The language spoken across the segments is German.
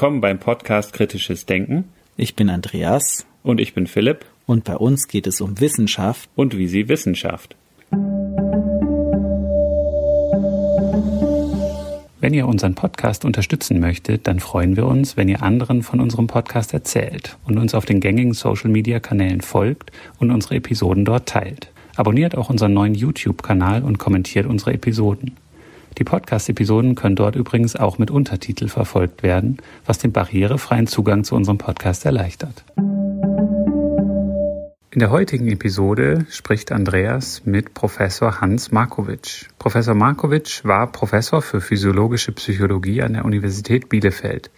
Willkommen beim Podcast Kritisches Denken. Ich bin Andreas. Und ich bin Philipp. Und bei uns geht es um Wissenschaft. Und wie sie Wissenschaft. Wenn ihr unseren Podcast unterstützen möchtet, dann freuen wir uns, wenn ihr anderen von unserem Podcast erzählt und uns auf den gängigen Social-Media-Kanälen folgt und unsere Episoden dort teilt. Abonniert auch unseren neuen YouTube-Kanal und kommentiert unsere Episoden. Die Podcast-Episoden können dort übrigens auch mit Untertitel verfolgt werden, was den barrierefreien Zugang zu unserem Podcast erleichtert. In der heutigen Episode spricht Andreas mit Professor Hans Markovic. Professor Markovic war Professor für physiologische Psychologie an der Universität Bielefeld.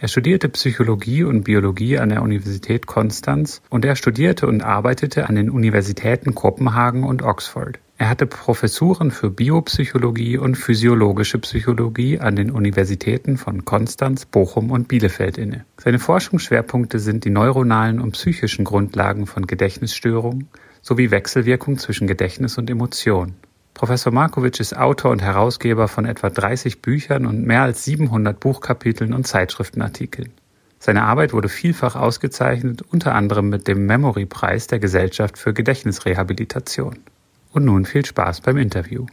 Er studierte Psychologie und Biologie an der Universität Konstanz und er studierte und arbeitete an den Universitäten Kopenhagen und Oxford. Er hatte Professuren für Biopsychologie und physiologische Psychologie an den Universitäten von Konstanz, Bochum und Bielefeld inne. Seine Forschungsschwerpunkte sind die neuronalen und psychischen Grundlagen von Gedächtnisstörungen sowie Wechselwirkung zwischen Gedächtnis und Emotion. Professor Markovic ist Autor und Herausgeber von etwa 30 Büchern und mehr als 700 Buchkapiteln und Zeitschriftenartikeln. Seine Arbeit wurde vielfach ausgezeichnet, unter anderem mit dem Memory-Preis der Gesellschaft für Gedächtnisrehabilitation. Und nun viel Spaß beim Interview.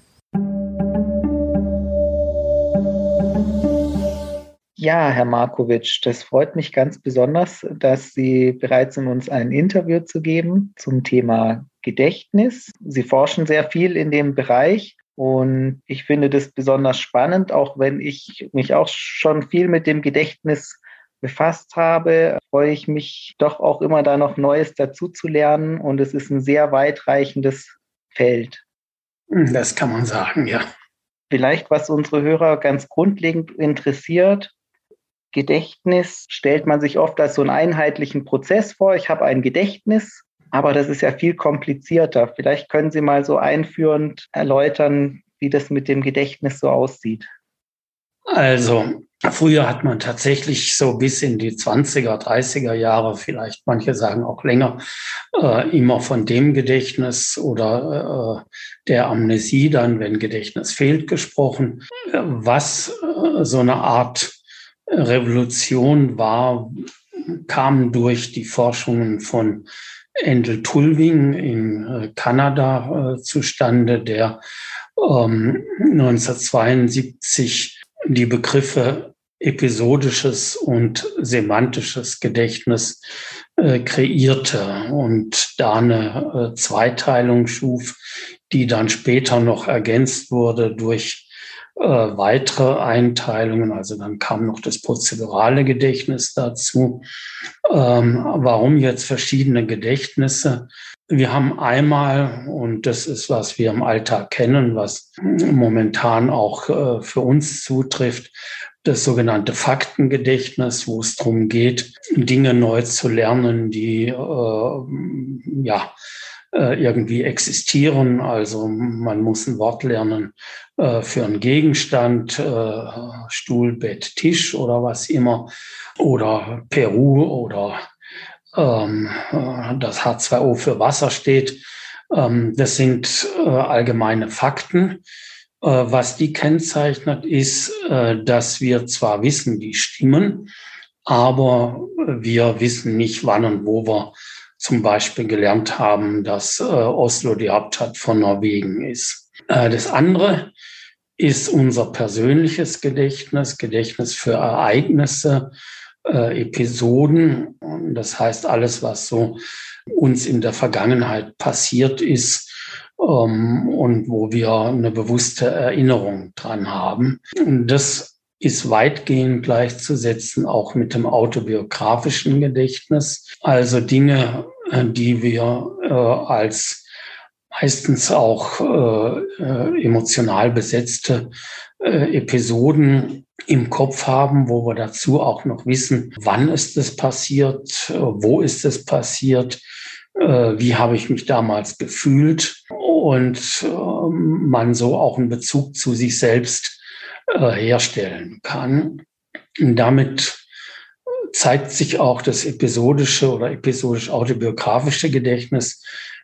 Ja, Herr Markovic, das freut mich ganz besonders, dass Sie bereit sind, uns ein Interview zu geben zum Thema Gedächtnis. Sie forschen sehr viel in dem Bereich und ich finde das besonders spannend, auch wenn ich mich auch schon viel mit dem Gedächtnis befasst habe, freue ich mich doch auch immer da noch Neues dazu zu lernen und es ist ein sehr weitreichendes Feld. Das kann man sagen, ja. Vielleicht, was unsere Hörer ganz grundlegend interessiert, Gedächtnis stellt man sich oft als so einen einheitlichen Prozess vor. Ich habe ein Gedächtnis, aber das ist ja viel komplizierter. Vielleicht können Sie mal so einführend erläutern, wie das mit dem Gedächtnis so aussieht. Also, Früher hat man tatsächlich so bis in die 20er, 30er Jahre, vielleicht manche sagen auch länger, äh, immer von dem Gedächtnis oder äh, der Amnesie dann, wenn Gedächtnis fehlt, gesprochen, was äh, so eine Art Revolution war, kam durch die Forschungen von Endel Tulving in äh, Kanada äh, zustande, der ähm, 1972 die Begriffe episodisches und semantisches Gedächtnis äh, kreierte und da eine äh, Zweiteilung schuf, die dann später noch ergänzt wurde durch äh, weitere Einteilungen. Also dann kam noch das prozedurale Gedächtnis dazu. Ähm, warum jetzt verschiedene Gedächtnisse? Wir haben einmal, und das ist, was wir im Alltag kennen, was momentan auch äh, für uns zutrifft, das sogenannte Faktengedächtnis, wo es darum geht, Dinge neu zu lernen, die äh, ja äh, irgendwie existieren. Also man muss ein Wort lernen äh, für einen Gegenstand, äh, Stuhl, Bett, Tisch oder was immer, oder Peru oder ähm, das H2O für Wasser steht. Ähm, das sind äh, allgemeine Fakten. Äh, was die kennzeichnet, ist, äh, dass wir zwar wissen, die stimmen, aber wir wissen nicht, wann und wo wir zum Beispiel gelernt haben, dass Oslo die Hauptstadt von Norwegen ist. Das andere ist unser persönliches Gedächtnis, Gedächtnis für Ereignisse, äh, Episoden. Das heißt, alles, was so uns in der Vergangenheit passiert ist ähm, und wo wir eine bewusste Erinnerung dran haben. Und das ist weitgehend gleichzusetzen auch mit dem autobiografischen Gedächtnis. Also Dinge, äh, die wir äh, als meistens auch äh, äh, emotional besetzte äh, Episoden im Kopf haben, wo wir dazu auch noch wissen, wann ist es passiert, wo ist es passiert, wie habe ich mich damals gefühlt und ähm, man so auch einen Bezug zu sich selbst äh, herstellen kann. Und damit zeigt sich auch das episodische oder episodisch autobiografische Gedächtnis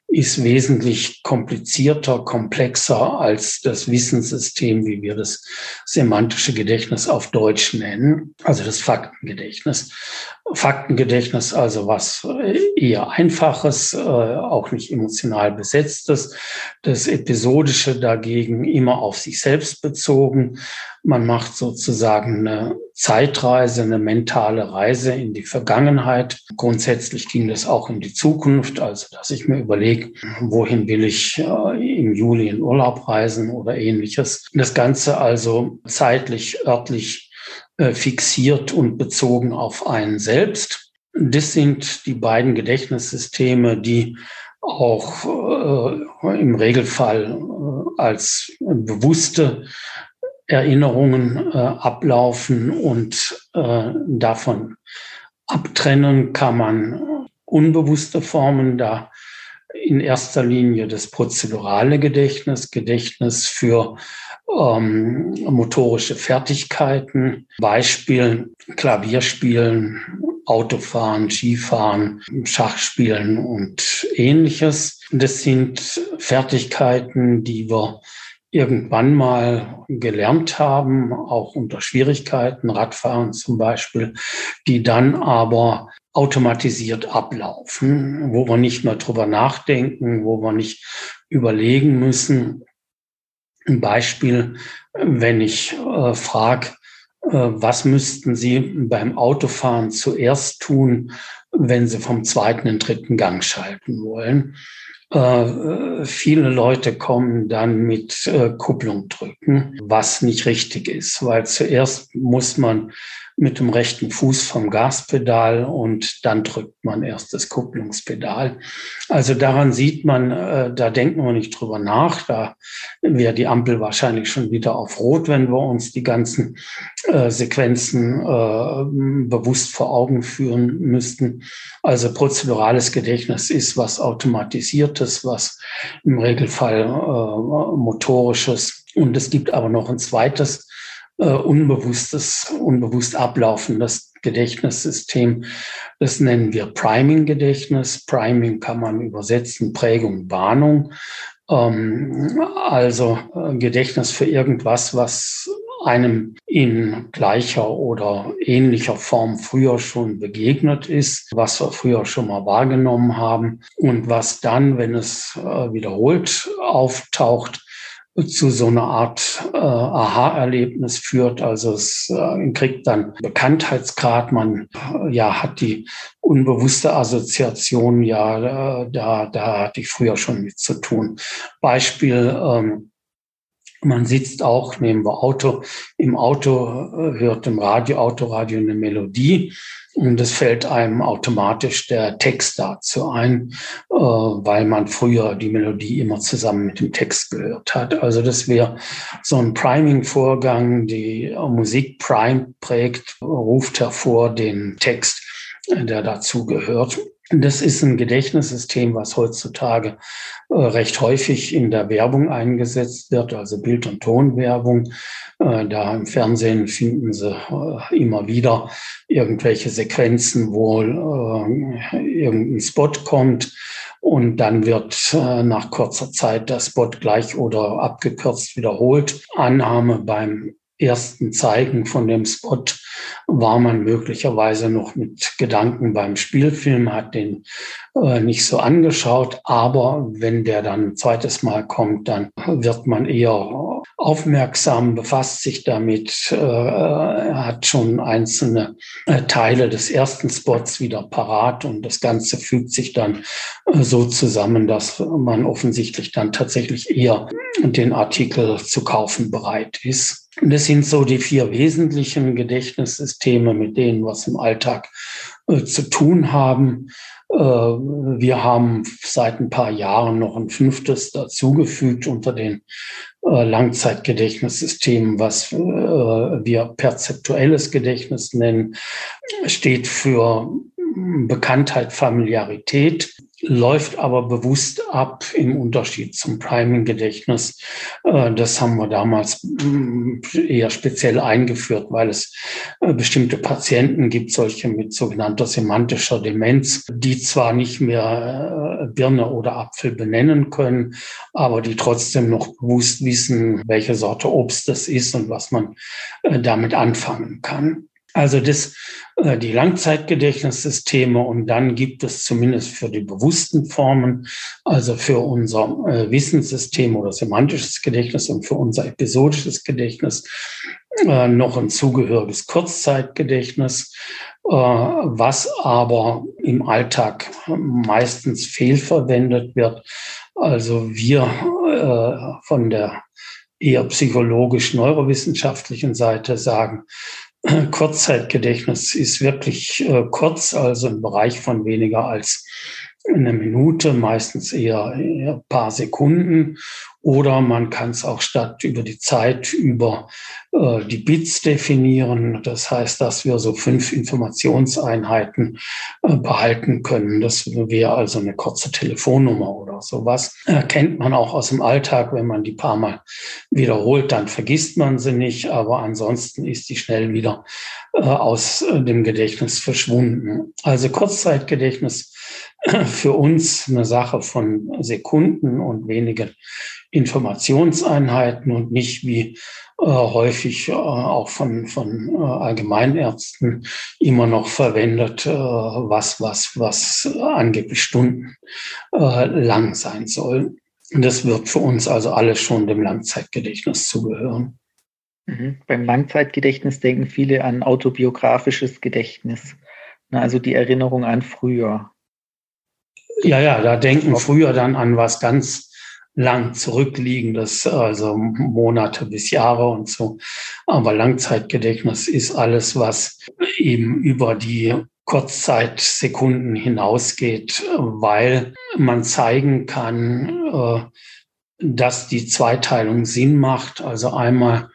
ist wesentlich komplizierter, komplexer als das Wissenssystem, wie wir das semantische Gedächtnis auf Deutsch nennen, also das Faktengedächtnis. Faktengedächtnis, also was eher einfaches, äh, auch nicht emotional besetztes. Das Episodische dagegen immer auf sich selbst bezogen. Man macht sozusagen eine Zeitreise, eine mentale Reise in die Vergangenheit. Grundsätzlich ging das auch in die Zukunft, also dass ich mir überlege, wohin will ich äh, im Juli in Urlaub reisen oder ähnliches. Das Ganze also zeitlich, örtlich äh, fixiert und bezogen auf einen selbst. Das sind die beiden Gedächtnissysteme, die auch äh, im Regelfall äh, als bewusste Erinnerungen äh, ablaufen und äh, davon abtrennen kann man unbewusste Formen da in erster Linie das prozedurale Gedächtnis, Gedächtnis für ähm, motorische Fertigkeiten, Beispiel Klavierspielen, Autofahren, Skifahren, Schachspielen und ähnliches. Das sind Fertigkeiten, die wir irgendwann mal gelernt haben, auch unter Schwierigkeiten, Radfahren zum Beispiel, die dann aber automatisiert ablaufen, wo wir nicht mehr drüber nachdenken, wo wir nicht überlegen müssen. Ein Beispiel, wenn ich äh, frage, äh, was müssten Sie beim Autofahren zuerst tun, wenn Sie vom zweiten in dritten Gang schalten wollen? Äh, viele Leute kommen dann mit äh, Kupplung drücken, was nicht richtig ist, weil zuerst muss man mit dem rechten Fuß vom Gaspedal und dann drückt man erst das Kupplungspedal. Also daran sieht man, äh, da denken wir nicht drüber nach. Da wäre die Ampel wahrscheinlich schon wieder auf Rot, wenn wir uns die ganzen äh, Sequenzen äh, bewusst vor Augen führen müssten. Also prozedurales Gedächtnis ist was automatisiertes, was im Regelfall motorisches. Und es gibt aber noch ein zweites äh, unbewusstes, unbewusst ablaufendes Gedächtnissystem. Das nennen wir Priming-Gedächtnis. Priming kann man übersetzen, Prägung, Warnung. Ähm, also äh, Gedächtnis für irgendwas, was einem in gleicher oder ähnlicher Form früher schon begegnet ist, was wir früher schon mal wahrgenommen haben und was dann, wenn es äh, wiederholt auftaucht, zu so einer Art äh, Aha-Erlebnis führt. Also es äh, kriegt dann Bekanntheitsgrad, man äh, ja hat die unbewusste Assoziation, ja, äh, da, da hatte ich früher schon mit zu tun. Beispiel, ähm, man sitzt auch, nehmen wir Auto, im Auto äh, hört im Radio, Autoradio eine Melodie und es fällt einem automatisch der Text dazu ein, äh, weil man früher die Melodie immer zusammen mit dem Text gehört hat. Also das wäre so ein Priming-Vorgang, die Musik Prime prägt, ruft hervor den Text, der dazu gehört. Das ist ein Gedächtnissystem, was heutzutage äh, recht häufig in der Werbung eingesetzt wird, also Bild- und Tonwerbung. Äh, da im Fernsehen finden Sie äh, immer wieder irgendwelche Sequenzen, wo irgendein Spot kommt und dann wird nach kurzer Zeit der Spot gleich oder abgekürzt wiederholt. Annahme beim ersten Zeigen von dem Spot war man möglicherweise noch mit Gedanken beim Spielfilm, hat den äh, nicht so angeschaut. Aber wenn der dann ein zweites Mal kommt, dann wird man eher aufmerksam, befasst sich damit, äh, hat schon einzelne äh, Teile des ersten Spots wieder parat und das Ganze fügt sich dann äh, so zusammen, dass man offensichtlich dann tatsächlich eher den Artikel zu kaufen bereit ist. Das sind so die vier wesentlichen Gedächtnissysteme, mit denen wir es im Alltag äh, zu tun haben. Äh, wir haben seit ein paar Jahren noch ein fünftes dazugefügt unter den äh, Langzeitgedächtnissystemen, was äh, wir perzeptuelles Gedächtnis nennen, steht für Bekanntheit, Familiarität. Läuft aber bewusst ab im Unterschied zum Priming-Gedächtnis. Äh, das haben wir damals mm, eher speziell eingeführt, weil es äh, bestimmte Patienten gibt, solche mit sogenannter semantischer Demenz, die zwar nicht mehr äh, Birne oder Apfel benennen können, aber die trotzdem noch bewusst wissen, welche Sorte Obst das ist und was man damit anfangen kann. Also das, äh, die Langzeitgedächtnissysteme und dann gibt es zumindest für die bewussten Formen, also für unser äh, Wissenssystem oder semantisches Gedächtnis und für unser episodisches Gedächtnis äh, noch ein zugehöriges Kurzzeitgedächtnis, was aber im Alltag meistens fehlverwendet wird. Also wir von der eher psychologisch-neurowissenschaftlichen Seite sagen, Kurzzeitgedächtnis ist wirklich äh, kurz, also im Bereich von weniger als eine Minute, meistens eher, ein paar Sekunden. Oder man kann es auch statt über die Zeit über äh, die Bits definieren. Das heißt, dass wir so fünf Informationseinheiten äh, behalten können. Das wäre also eine kurze Telefonnummer oder sowas. Erkennt man auch aus dem Alltag, wenn man die paar Mal wiederholt, dann vergisst man sie nicht. Aber ansonsten ist die schnell wieder äh, aus äh, dem Gedächtnis verschwunden. Also Kurzzeitgedächtnis für uns eine Sache von Sekunden und wenigen Informationseinheiten und nicht wie äh, häufig äh, auch von, von äh, Allgemeinärzten immer noch verwendet, äh, was, was, was angeblich Stunden äh, lang sein soll. Das wird für uns also alles schon dem Langzeitgedächtnis zugehören. Mhm. Beim Langzeitgedächtnis denken viele an autobiografisches Gedächtnis, also die Erinnerung an früher. Ja, ja, da denken früher dann an was ganz lang zurückliegendes, also Monate bis Jahre und so. Aber Langzeitgedächtnis ist alles, was eben über die Kurzzeitsekunden hinausgeht, weil man zeigen kann, äh, dass die Zweiteilung Sinn macht. Also einmal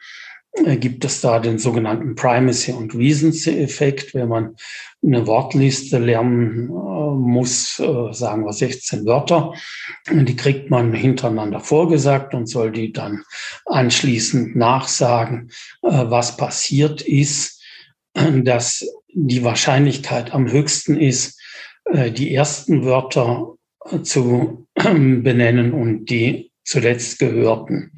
äh, gibt es da den sogenannten Primacy- und Recency-Effekt. Wenn man eine Wortliste lernen äh, muss, äh, sagen wir 16 Wörter, die kriegt man hintereinander vorgesagt und soll die dann anschließend nachsagen, was passiert ist, dass die Wahrscheinlichkeit am höchsten ist, die ersten Wörter zu benennen und die zuletzt gehörten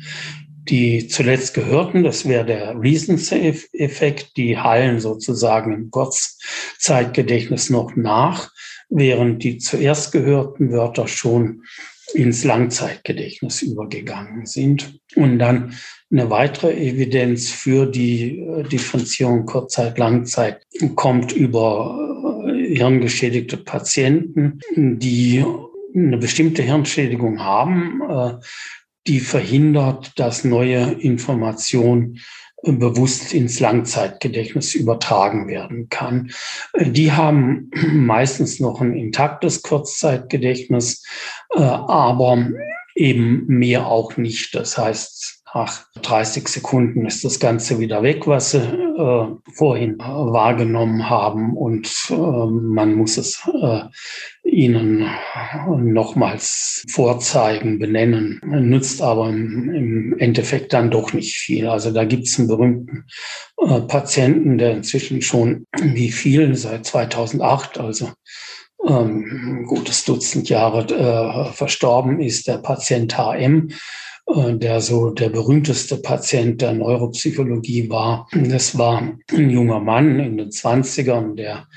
die zuletzt gehörten, das wäre der Recency-Effekt, die hallen sozusagen im Kurzzeitgedächtnis noch nach, während die zuerst gehörten Wörter schon ins Langzeitgedächtnis übergegangen sind. Und dann eine weitere Evidenz für die äh, Differenzierung Kurzzeit-Langzeit kommt über äh, hirngeschädigte Patienten, die eine bestimmte Hirnschädigung haben, äh, die verhindert, dass neue Information äh, bewusst ins Langzeitgedächtnis übertragen werden kann. Äh, die haben meistens noch ein intaktes Kurzzeitgedächtnis, äh, aber eben mehr auch nicht. Das heißt, nach 30 Sekunden ist das Ganze wieder weg, was sie äh, vorhin wahrgenommen haben. Und äh, man muss es äh, ihnen nochmals vorzeigen, benennen, nützt aber im, im, Endeffekt dann doch nicht viel. Also da gibt es einen berühmten äh, Patienten, der inzwischen schon wie viel? Seit 2008, also ähm, gutes Dutzend Jahre äh, verstorben ist, der Patient HM äh, der so der berühmteste Patient der Neuropsychologie war. Das war ein junger Mann in den 20ern, der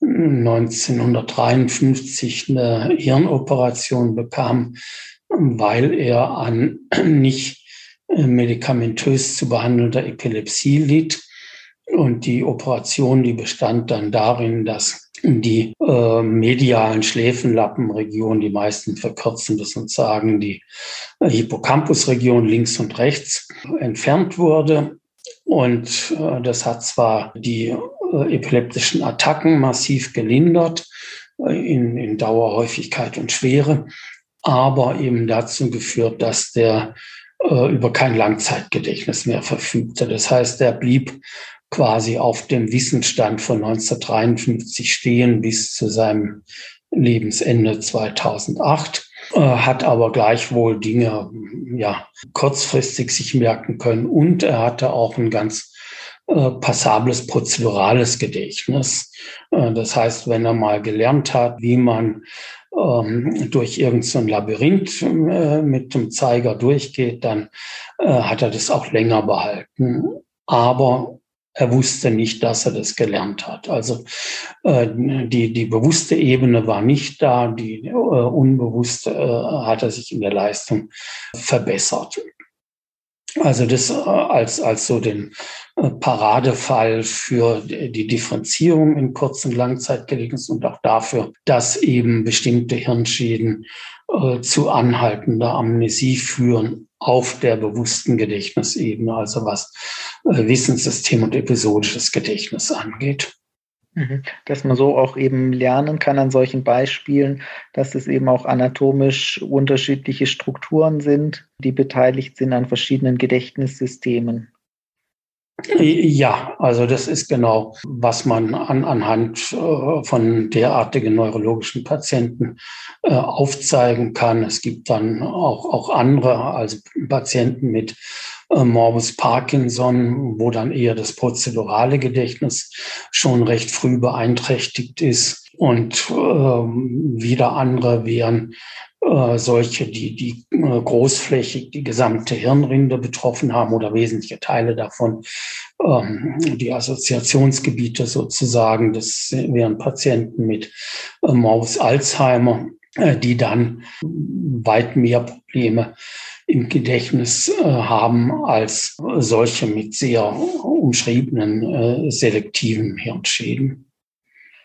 1953 eine Hirnoperation bekam, weil er an nicht medikamentös zu behandelnder Epilepsie litt. Und die Operation, die bestand dann darin, dass die äh, medialen Schläfenlappenregion, die meisten verkürzen das und sagen, die Hippocampusregion links und rechts entfernt wurde. Und äh, das hat zwar die äh, epileptischen Attacken massiv gelindert äh, in, in Dauerhäufigkeit und Schwere, aber eben dazu geführt, dass der äh, über kein Langzeitgedächtnis mehr verfügte. Das heißt, er blieb quasi auf dem Wissensstand von 1953 stehen bis zu seinem Lebensende 2008 hat aber gleichwohl Dinge ja kurzfristig sich merken können und er hatte auch ein ganz äh, passables prozedurales Gedächtnis. Äh, das heißt, wenn er mal gelernt hat, wie man ähm, durch irgendein so Labyrinth äh, mit dem Zeiger durchgeht, dann äh, hat er das auch länger behalten. Aber er wusste nicht, dass er das gelernt hat. Also äh, die, die bewusste Ebene war nicht da, die äh, unbewusste äh, hat er sich in der Leistung verbessert. Also das äh, als, als so den äh, Paradefall für die Differenzierung in Kurz- und Langzeitgedächtnis und auch dafür, dass eben bestimmte Hirnschäden äh, zu anhaltender Amnesie führen auf der bewussten Gedächtnisebene, also was äh, Wissenssystem und episodisches Gedächtnis angeht. Mhm. Dass man so auch eben lernen kann an solchen Beispielen, dass es eben auch anatomisch unterschiedliche Strukturen sind, die beteiligt sind an verschiedenen Gedächtnissystemen. Ja, also das ist genau, was man an, anhand äh, von derartigen neurologischen Patienten äh, aufzeigen kann. Es gibt dann auch, auch andere, also Patienten mit äh, Morbus Parkinson, wo dann eher das prozedurale Gedächtnis schon recht früh beeinträchtigt ist. Und äh, wieder andere wären äh, solche, die, die äh, großflächig die gesamte Hirnrinde betroffen haben oder wesentliche Teile davon, ähm, die Assoziationsgebiete sozusagen. Das wären Patienten mit äh, Morbus Alzheimer, äh, die dann weit mehr Probleme im Gedächtnis äh, haben als solche mit sehr umschriebenen äh, selektiven Hirnschäden,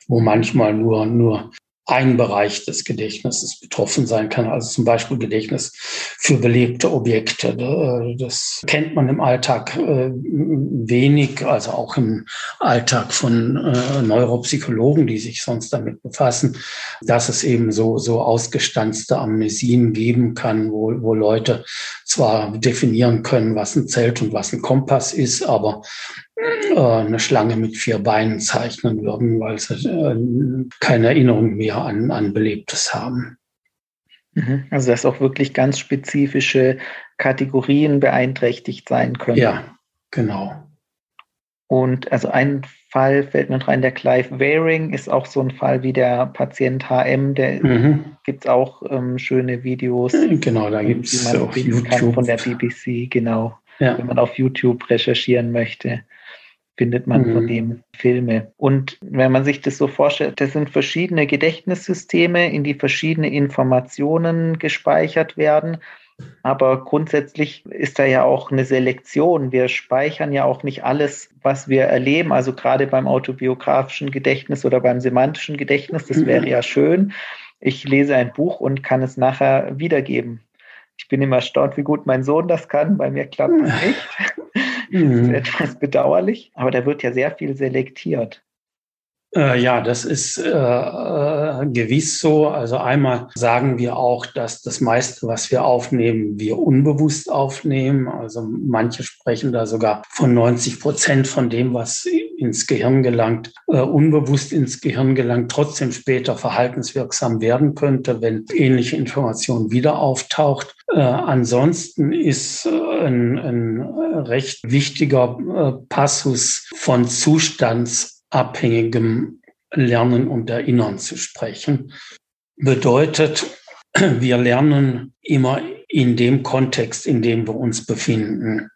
wo manchmal nur, nur ein Bereich des Gedächtnisses betroffen sein kann, also zum Beispiel Gedächtnis für belebte Objekte. Das kennt man im Alltag äh, wenig, also auch im Alltag von äh, Neuropsychologen, die sich sonst damit befassen, dass es eben so, so ausgestanzte Amnesien geben kann, wo, wo Leute zwar definieren können, was ein Zelt und was ein Kompass ist, aber äh, eine Schlange mit vier Beinen zeichnen würden, weil sie äh, keine Erinnerung mehr an, an Belebtes haben. Mhm. Also dass auch wirklich ganz spezifische Kategorien beeinträchtigt sein können. Ja, genau. Und also ein Fall fällt mir noch ein, der Clive Waring ist auch so ein Fall wie der Patient HM, der mhm. gibt es auch ähm, schöne Videos. Genau, da gibt es auch YouTube. von der BBC, genau. Ja. Wenn man auf YouTube recherchieren möchte findet man mhm. von dem Filme. Und wenn man sich das so vorstellt, das sind verschiedene Gedächtnissysteme, in die verschiedene Informationen gespeichert werden. Aber grundsätzlich ist da ja auch eine Selektion. Wir speichern ja auch nicht alles, was wir erleben. Also gerade beim autobiografischen Gedächtnis oder beim semantischen Gedächtnis, das wäre ja schön. Ich lese ein Buch und kann es nachher wiedergeben. Ich bin immer erstaunt, wie gut mein Sohn das kann. Bei mir klappt es nicht. Das ist mhm. etwas bedauerlich, aber da wird ja sehr viel selektiert. Äh, ja, das ist äh, äh, gewiss so. Also einmal sagen wir auch, dass das meiste, was wir aufnehmen, wir unbewusst aufnehmen. Also manche sprechen da sogar von 90 Prozent von dem, was ins Gehirn gelangt, äh, unbewusst ins Gehirn gelangt, trotzdem später verhaltenswirksam werden könnte, wenn ähnliche Information wieder auftaucht. Äh, ansonsten ist äh, ein, ein recht wichtiger äh, Passus von zustandsabhängigem Lernen und Erinnern zu sprechen. Bedeutet, wir lernen immer in dem Kontext, in dem wir uns befinden.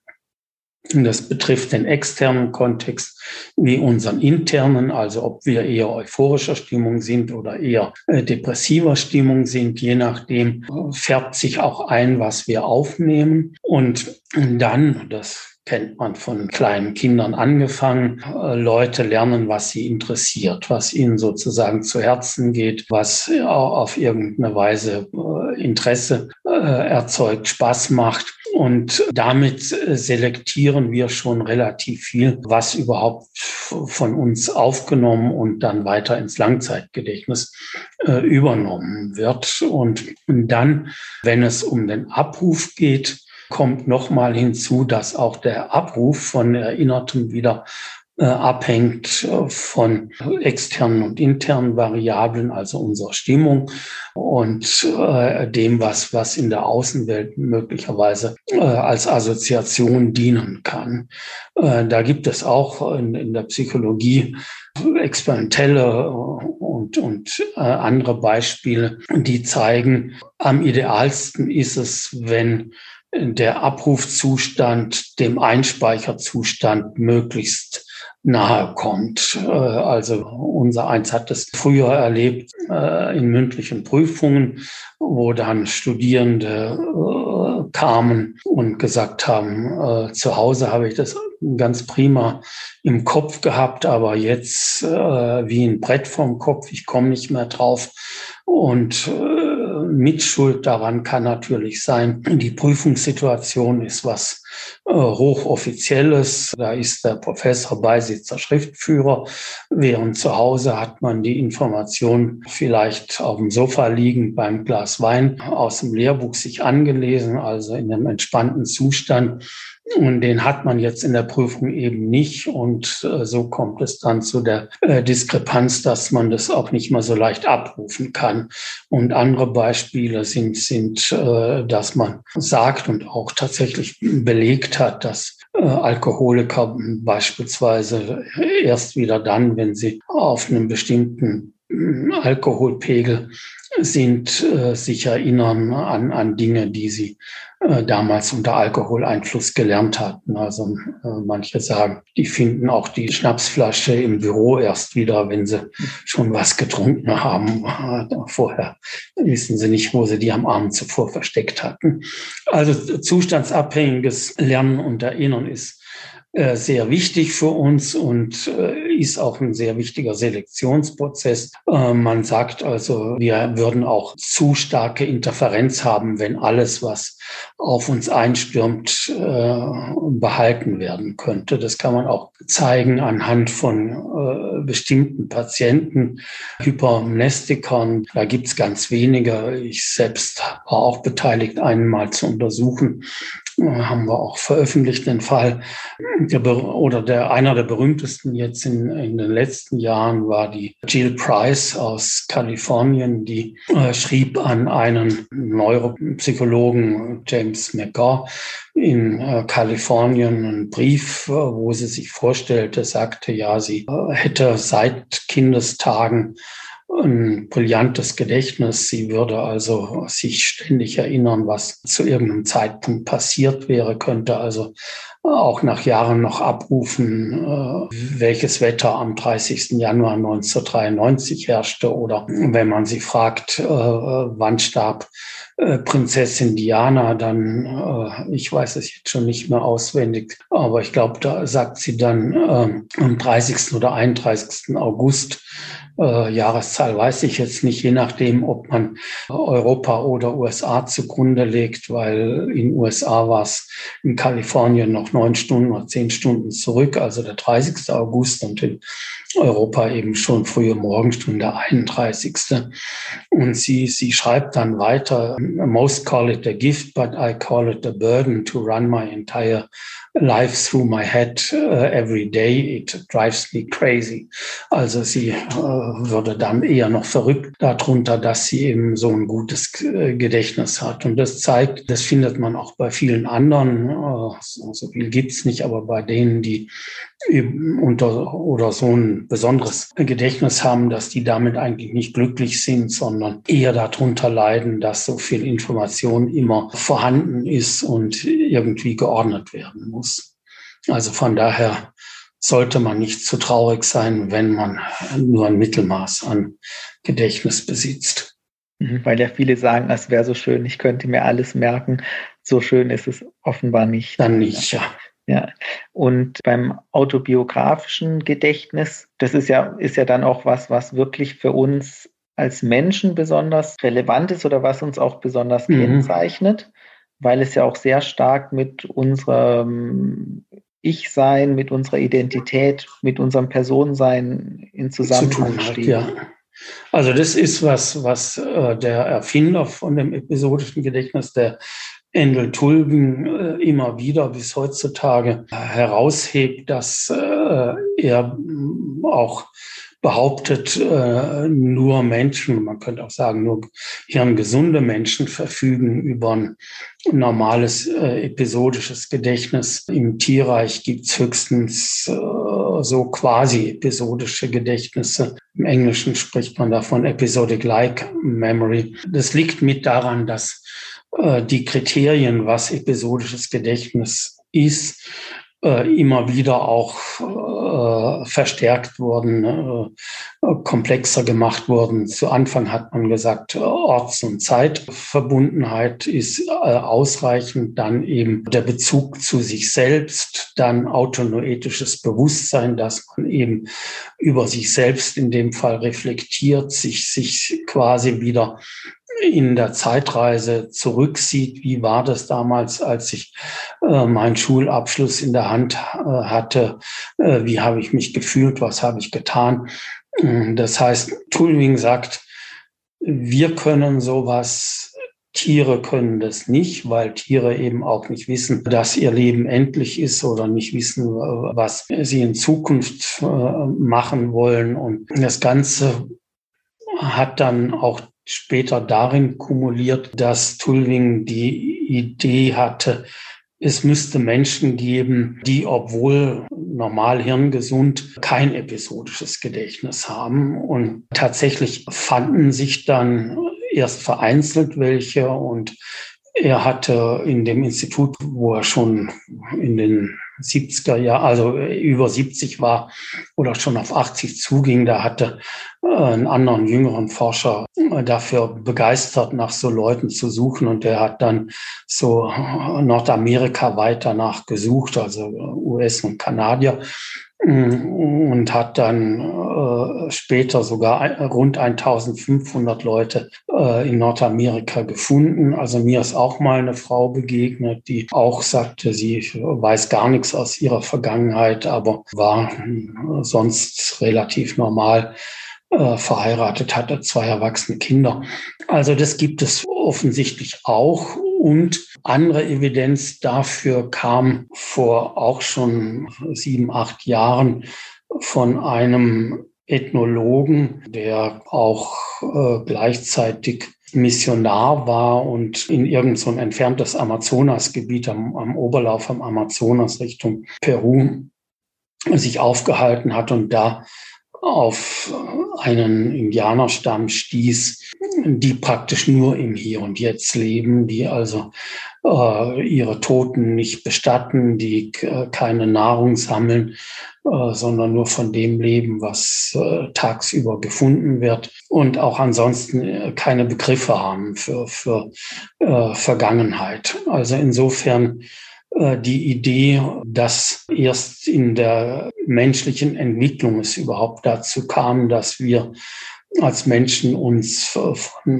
Das betrifft den externen Kontext wie unseren internen, also ob wir eher euphorischer Stimmung sind oder eher äh, depressiver Stimmung sind. Je nachdem äh, färbt sich auch ein, was wir aufnehmen. Und dann, das kennt man von kleinen Kindern angefangen. Äh, Leute lernen, was sie interessiert, was ihnen sozusagen zu Herzen geht, was auf irgendeine Weise Interesse erzeugt, Spaß macht. Und damit selektieren wir schon relativ viel, was überhaupt von uns aufgenommen und dann weiter ins Langzeitgedächtnis äh, übernommen wird. Und dann, wenn es um den Abruf geht, kommt nochmal hinzu, dass auch der Abruf von Erinnertem wieder äh, abhängt äh, von externen und internen Variablen, also unserer Stimmung und äh, dem, was, was in der Außenwelt möglicherweise als Assoziation dienen kann. Da gibt es auch in, in der Psychologie experimentelle und, und andere Beispiele, die zeigen, am idealsten ist es, wenn der Abrufzustand dem Einspeicherzustand möglichst nahe kommt. Äh, also unser Eins hat es früher erlebt äh, in mündlichen Prüfungen, wo dann Studierende äh, kamen und gesagt haben, zu Hause habe ich das ganz prima im Kopf gehabt, aber jetzt wie ein Brett vom Kopf, ich komme nicht mehr drauf. Und Mitschuld daran kann natürlich sein, die Prüfungssituation ist was Hochoffizielles. Da ist der Professor Beisitzer Schriftführer, während zu Hause hat man die Information vielleicht auf dem Sofa liegend beim Glas Wein aus dem Lehrbuch sich angelesen, also in einem entspannten Zustand. Und den hat man jetzt in der Prüfung eben nicht. Und äh, so kommt es dann zu der äh, Diskrepanz, dass man das auch nicht mehr so leicht abrufen kann. Und andere Beispiele sind, sind äh, dass man sagt und auch tatsächlich belegt hat, dass äh, Alkoholiker beispielsweise erst wieder dann, wenn sie auf einem bestimmten Alkoholpegel sind, äh, sich erinnern an, an Dinge, die sie äh, damals unter Alkoholeinfluss gelernt hatten. Also äh, manche sagen, die finden auch die Schnapsflasche im Büro erst wieder, wenn sie schon was getrunken haben. Vorher wissen sie nicht, wo sie die am Abend zuvor versteckt hatten. Also zustandsabhängiges Lernen und Erinnern ist sehr wichtig für uns und äh, ist auch ein sehr wichtiger Selektionsprozess. Äh, man sagt also, wir würden auch zu starke Interferenz haben, wenn alles, was auf uns einstürmt, behalten werden könnte. Das kann man auch zeigen anhand von bestimmten Patienten, Hypermnestikern. Da gibt es ganz wenige. Ich selbst war auch beteiligt, einen mal zu untersuchen haben wir auch veröffentlicht, den Fall. Der, oder der, einer der berühmtesten jetzt in, in den letzten Jahren war die Jill Price aus Kalifornien, die äh, schrieb an einen Neuropsychologen, James McGaw, in äh, Kalifornien einen Brief, äh, wo sie sich vorstellte, sagte, ja, sie äh, hätte seit Kindestagen ein brillantes Gedächtnis. Sie würde also sich ständig erinnern, was zu irgendeinem Zeitpunkt passiert wäre, könnte also auch nach Jahren noch abrufen, äh, welches Wetter am 30. Januar 1993 herrschte oder wenn man sie fragt, äh, wann starb äh, Prinzessin Diana, dann, ich weiß es jetzt schon nicht mehr auswendig, aber ich glaube, da sagt sie dann am 30. oder 31. August äh, Jahreszahl weiß ich jetzt nicht, je nachdem, ob man Europa oder USA zugrunde legt, weil in USA war es in Kalifornien noch neun Stunden oder zehn Stunden zurück, also der 30. August und in Europa eben schon frühe Morgenstunde 31. Und sie, sie schreibt dann weiter, most call it a gift, but I call it a burden to run my entire life through my head uh, every day. It drives me crazy. Also sie äh, würde dann eher noch verrückt darunter, dass sie eben so ein gutes äh, Gedächtnis hat. Und das zeigt, das findet man auch bei vielen anderen, äh, so viel gibt's nicht, aber bei denen, die unter oder so ein besonderes Gedächtnis haben, dass die damit eigentlich nicht glücklich sind, sondern eher darunter leiden, dass so viel Information immer vorhanden ist und irgendwie geordnet werden muss. Also von daher sollte man nicht zu traurig sein, wenn man nur ein Mittelmaß an Gedächtnis besitzt. Mhm, weil ja viele sagen, es wäre so schön, ich könnte mir alles merken. So schön ist es offenbar nicht. Dann nicht, ja. Ja, und beim autobiografischen Gedächtnis, das ist ja, ist ja dann auch was, was wirklich für uns als Menschen besonders relevant ist oder was uns auch besonders mhm. kennzeichnet, weil es ja auch sehr stark mit unserem Ich-Sein, mit unserer Identität, mit unserem Personensein in Zusammenhang Zu steht. Ja. Also das ist was, was äh, der Erfinder von dem episodischen Gedächtnis, der Endel Tulben äh, immer wieder bis heutzutage heraushebt, dass äh, er auch behauptet, äh, nur Menschen, man könnte auch sagen, nur hirngesunde Menschen verfügen über ein normales äh, episodisches Gedächtnis. Im Tierreich gibt's höchstens äh, so quasi episodische Gedächtnisse. Im Englischen spricht man davon Episodic-like Memory. Das liegt mit daran, dass äh, die Kriterien, was episodisches Gedächtnis ist, äh, immer wieder auch äh, verstärkt wurden, komplexer gemacht wurden. Zu Anfang hat man gesagt, Orts- und Zeitverbundenheit ist ausreichend, dann eben der Bezug zu sich selbst, dann autonoetisches Bewusstsein, dass man eben über sich selbst in dem Fall reflektiert, sich, sich quasi wieder in der Zeitreise zurücksieht, wie war das damals, als ich äh, meinen Schulabschluss in der Hand äh, hatte, äh, wie habe ich mich gefühlt, was habe ich getan. Mm, das heißt, Tulwing sagt, wir können sowas, Tiere können das nicht, weil Tiere eben auch nicht wissen, dass ihr Leben endlich ist oder nicht wissen, äh, was sie in Zukunft äh, machen wollen. Und das Ganze hat dann auch später darin kumuliert, dass Tulwing die Idee hatte, es müsste Menschen geben, die, obwohl normal hirngesund, kein episodisches Gedächtnis haben. Und tatsächlich fanden sich dann erst vereinzelt welche und er hatte in dem Institut, wo er schon in den 70er Jahren, also über 70 war oder schon auf 80 zuging, da hatte äh, einen anderen jüngeren Forscher äh, dafür begeistert, nach so Leuten zu suchen. Und der hat dann so Nordamerika weiter nachgesucht, also US und Kanadier. Und hat dann äh, später sogar rund 1500 Leute äh, in Nordamerika gefunden. Also mir ist auch mal eine Frau begegnet, die auch sagte, sie weiß gar nichts aus ihrer Vergangenheit, aber war äh, sonst relativ normal äh, verheiratet, hatte zwei erwachsene Kinder. Also das gibt es offensichtlich auch. Und andere Evidenz dafür kam vor auch schon sieben, acht Jahren von einem Ethnologen, der auch äh, gleichzeitig Missionar war und in irgendein so entferntes Amazonasgebiet am, am Oberlauf am Amazonas Richtung Peru sich aufgehalten hat und da auf einen Indianerstamm stieß, die praktisch nur im Hier und Jetzt leben, die also äh, ihre Toten nicht bestatten, die äh, keine Nahrung sammeln, äh, sondern nur von dem leben, was äh, tagsüber gefunden wird und auch ansonsten äh, keine Begriffe haben für, für äh, Vergangenheit. Also insofern die Idee, dass erst in der menschlichen Entwicklung es überhaupt dazu kam, dass wir als Menschen uns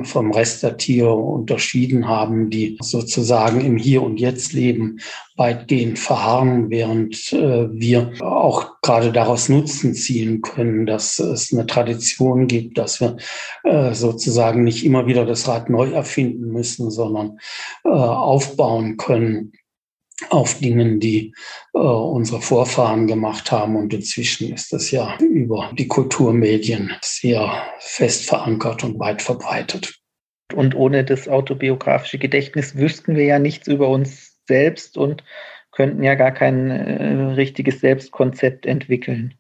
vom Rest der Tiere unterschieden haben, die sozusagen im Hier und Jetzt leben, weitgehend verharren, während äh, wir auch gerade daraus Nutzen ziehen können, dass es eine Tradition gibt, dass wir äh, sozusagen nicht immer wieder das Rad neu erfinden müssen, sondern äh, aufbauen können auf Dingen, die äh, unsere Vorfahren gemacht haben. Und inzwischen ist das ja über die Kulturmedien sehr fest verankert und weit verbreitet. Und ohne das autobiografische Gedächtnis wüssten wir ja nichts über uns selbst und könnten ja gar kein äh, richtiges Selbstkonzept entwickeln.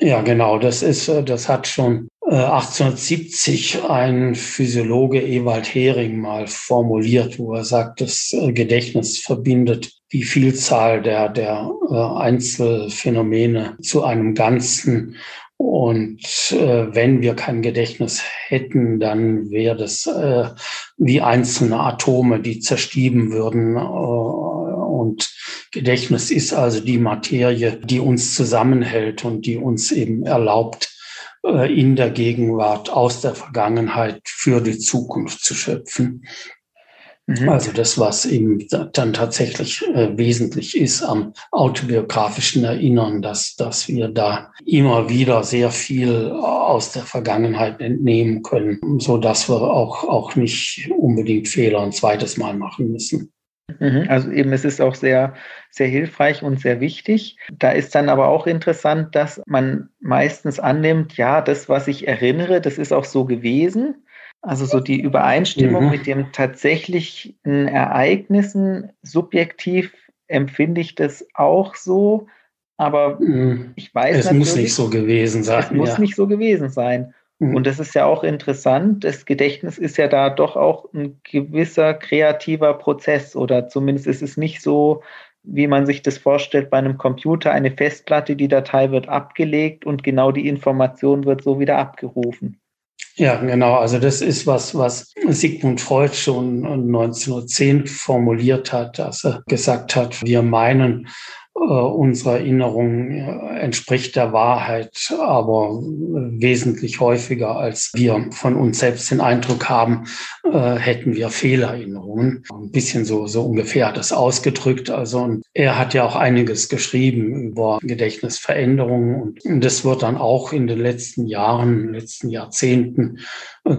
Ja, genau. Das ist, äh, das hat schon 1870 äh, ein Physiologe Ewald Hering mal formuliert, wo er sagt, das äh, Gedächtnis verbindet die Vielzahl der, der Einzelfänomene zu einem Ganzen. Und äh, wenn wir kein Gedächtnis hätten, dann wäre das äh, wie einzelne Atome, die zerstieben würden. Äh, und Gedächtnis ist also die Materie, die uns zusammenhält und die uns eben erlaubt, äh, in der Gegenwart aus der Vergangenheit für die Zukunft zu schöpfen. Mhm. Also das, was eben dann tatsächlich äh, wesentlich ist am autobiografischen Erinnern, dass, dass wir da immer wieder sehr viel aus der Vergangenheit entnehmen können, so dass wir auch, auch nicht unbedingt Fehler ein zweites Mal machen müssen. Mhm, also eben, es ist auch sehr, sehr hilfreich und sehr wichtig. Da ist dann aber auch interessant, dass man meistens annimmt, ja, das, was ich erinnere, das ist auch so gewesen. Also so die Übereinstimmung mhm. mit den tatsächlichen Ereignissen, subjektiv empfinde ich das auch so, aber mhm. ich weiß es muss nicht so gewesen sein. Es muss nicht so gewesen sein. Mhm. Und das ist ja auch interessant. Das Gedächtnis ist ja da doch auch ein gewisser kreativer Prozess oder zumindest ist es nicht so, wie man sich das vorstellt bei einem Computer, eine Festplatte, die Datei wird abgelegt und genau die Information wird so wieder abgerufen. Ja, genau. Also das ist was, was Sigmund Freud schon 1910 formuliert hat, dass er gesagt hat, wir meinen, äh, unsere Erinnerung äh, entspricht der Wahrheit, aber wesentlich häufiger, als wir von uns selbst den Eindruck haben, äh, hätten wir Fehlerinnerungen. Ein bisschen so, so ungefähr das ausgedrückt. Also, und er hat ja auch einiges geschrieben über Gedächtnisveränderungen und das wird dann auch in den letzten Jahren, letzten Jahrzehnten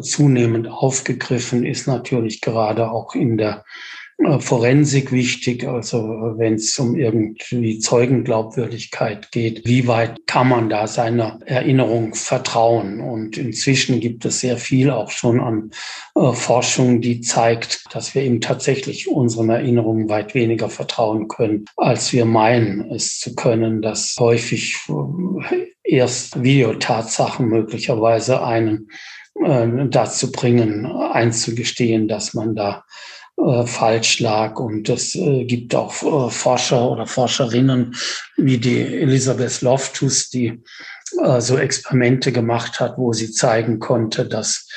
zunehmend aufgegriffen, ist natürlich gerade auch in der äh, Forensik wichtig, also äh, wenn es um irgendwie Zeugenglaubwürdigkeit geht, wie weit kann man da seiner Erinnerung vertrauen? Und inzwischen gibt es sehr viel auch schon an äh, Forschung, die zeigt, dass wir eben tatsächlich unseren Erinnerungen weit weniger vertrauen können, als wir meinen es zu können, dass häufig äh, erst Videotatsachen möglicherweise einen äh, dazu bringen, einzugestehen, dass man da äh, falsch lag. Und es äh, gibt auch äh, Forscher oder Forscherinnen wie die Elisabeth Loftus, die so Experimente gemacht hat, wo sie zeigen konnte, dass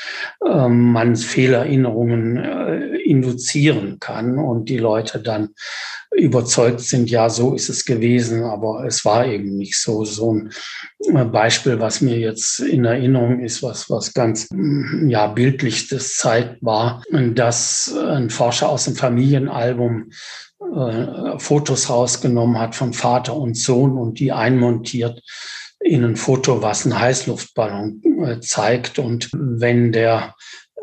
äh, man Fehlerinnerungen äh, induzieren kann und die Leute dann überzeugt sind, ja, so ist es gewesen, aber es war eben nicht so. So ein äh, Beispiel, was mir jetzt in Erinnerung ist, was, was ganz, mm, ja, bildlich das zeigt, war, dass ein Forscher aus dem Familienalbum äh, Fotos rausgenommen hat von Vater und Sohn und die einmontiert in ein Foto, was einen Heißluftballon äh, zeigt. Und wenn der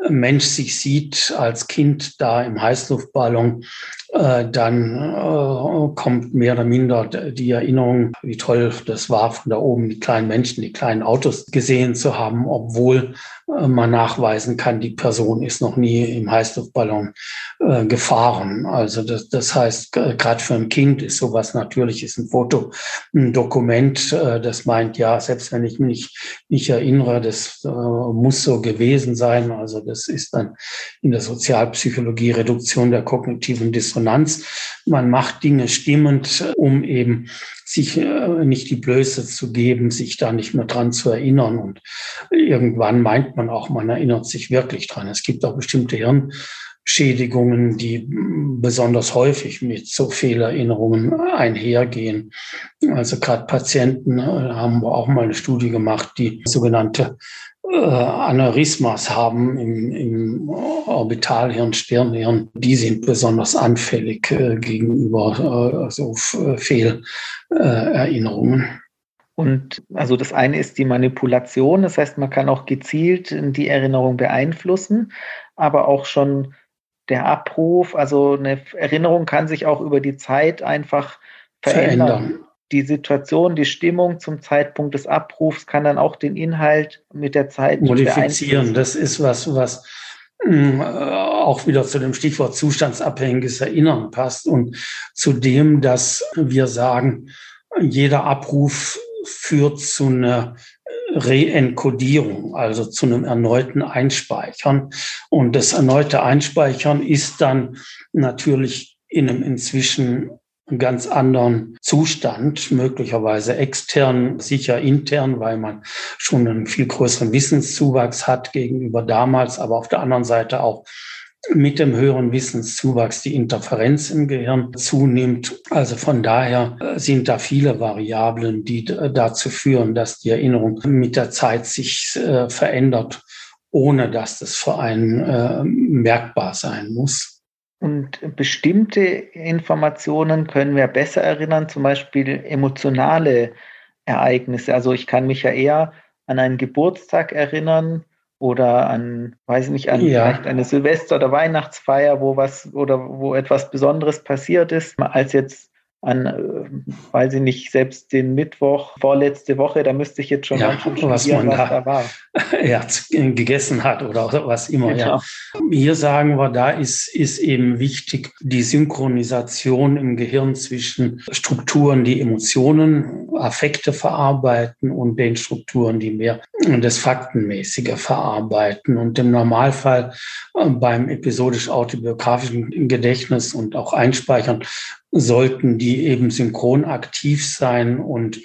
Mensch sich sieht als Kind da im Heißluftballon, äh, dann äh, kommt mehr oder minder die Erinnerung, wie toll das war, von da oben die kleinen Menschen, die kleinen Autos gesehen zu haben, obwohl äh, man nachweisen kann, die Person ist noch nie im Heißluftballon äh, gefahren. Also das, das heißt, gerade für ein Kind ist sowas natürlich, ist ein Foto, ein Dokument, äh, das meint, ja, selbst wenn ich mich nicht erinnere, das äh, muss so gewesen sein. Also das ist dann in der Sozialpsychologie Reduktion der kognitiven Dissonanz. Man macht Dinge stimmend, um eben sich äh, nicht die Blöße zu geben, sich da nicht mehr dran zu erinnern. Und irgendwann meint man auch, man erinnert sich wirklich dran. Es gibt auch bestimmte Hirnschädigungen, die besonders häufig mit so Fehlerinnerungen einhergehen. Also gerade Patienten äh, haben wir auch mal eine Studie gemacht, die sogenannte äh, Aneurysmas haben im, im Orbitalhirn, Stirnhirn, die sind besonders anfällig äh, gegenüber äh, so Fehlerinnerungen. Und also das eine ist die Manipulation, das heißt, man kann auch gezielt die Erinnerung beeinflussen, aber auch schon der Abruf, also eine Erinnerung kann sich auch über die Zeit einfach verändern. verändern die Situation, die Stimmung zum Zeitpunkt des Abrufs kann dann auch den Inhalt mit der Zeit modifizieren. Das ist was, was mm, äh, auch wieder zu dem Stichwort zustandsabhängiges Erinnern passt und zu dem, dass wir sagen, jeder Abruf führt zu einer Reenkodierung, also zu einem erneuten Einspeichern. Und das erneute Einspeichern ist dann natürlich in einem inzwischen ganz anderen Zustand, möglicherweise extern, sicher intern, weil man schon einen viel größeren Wissenszuwachs hat gegenüber damals, aber auf der anderen Seite auch mit dem höheren Wissenszuwachs die Interferenz im Gehirn zunimmt. Also von daher äh, sind da viele Variablen, die dazu führen, dass die Erinnerung mit der Zeit sich äh, verändert, ohne dass das für einen äh, merkbar sein muss. Und bestimmte Informationen können wir besser erinnern, zum Beispiel emotionale Ereignisse. Also ich kann mich ja eher an einen Geburtstag erinnern oder an, weiß ich nicht, an ja. vielleicht eine Silvester- oder Weihnachtsfeier, wo was oder wo etwas Besonderes passiert ist, als jetzt an, äh, weiß ich nicht, selbst den Mittwoch vorletzte Woche, da müsste ich jetzt schon ja, schon was man was da, da war. Ja, gegessen hat oder was immer. Genau. Ja. Hier sagen wir, da ist, ist eben wichtig die Synchronisation im Gehirn zwischen Strukturen, die Emotionen, Affekte verarbeiten und den Strukturen, die mehr das Faktenmäßige verarbeiten. Und im Normalfall äh, beim episodisch autobiografischen Gedächtnis und auch Einspeichern sollten die eben synchron aktiv sein und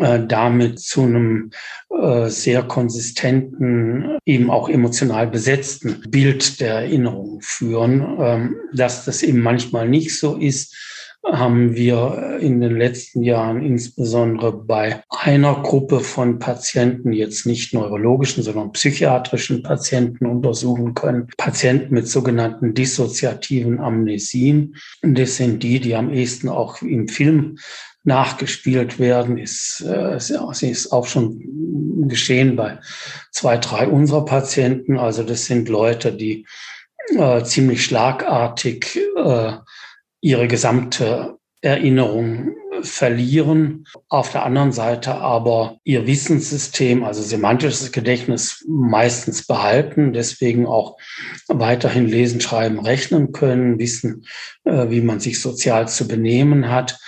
äh, damit zu einem äh, sehr konsistenten, eben auch emotional besetzten Bild der Erinnerung führen. Ähm, dass das eben manchmal nicht so ist, haben wir in den letzten Jahren insbesondere bei einer Gruppe von Patienten, jetzt nicht neurologischen, sondern psychiatrischen Patienten untersuchen können. Patienten mit sogenannten dissoziativen Amnesien. Das sind die, die am ehesten auch im Film nachgespielt werden, ist, äh, ist auch schon geschehen bei zwei, drei unserer Patienten. Also das sind Leute, die äh, ziemlich schlagartig äh, ihre gesamte Erinnerung verlieren. Auf der anderen Seite aber ihr Wissenssystem, also semantisches Gedächtnis, meistens behalten, deswegen auch weiterhin lesen, schreiben, rechnen können, wissen, äh, wie man sich sozial zu benehmen hat,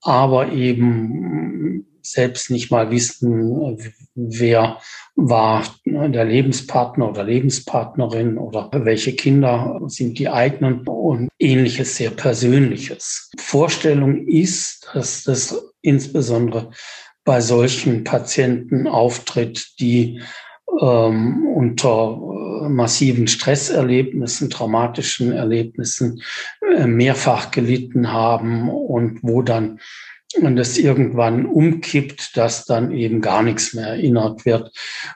aber eben selbst nicht mal wissen, wer war der Lebenspartner oder Lebenspartnerin oder welche Kinder sind die eigenen und ähnliches sehr Persönliches. Vorstellung ist, dass das insbesondere bei solchen Patienten auftritt, die ähm, unter äh, massiven Stresserlebnissen, traumatischen Erlebnissen äh, mehrfach gelitten haben und wo dann und es irgendwann umkippt, dass dann eben gar nichts mehr erinnert wird.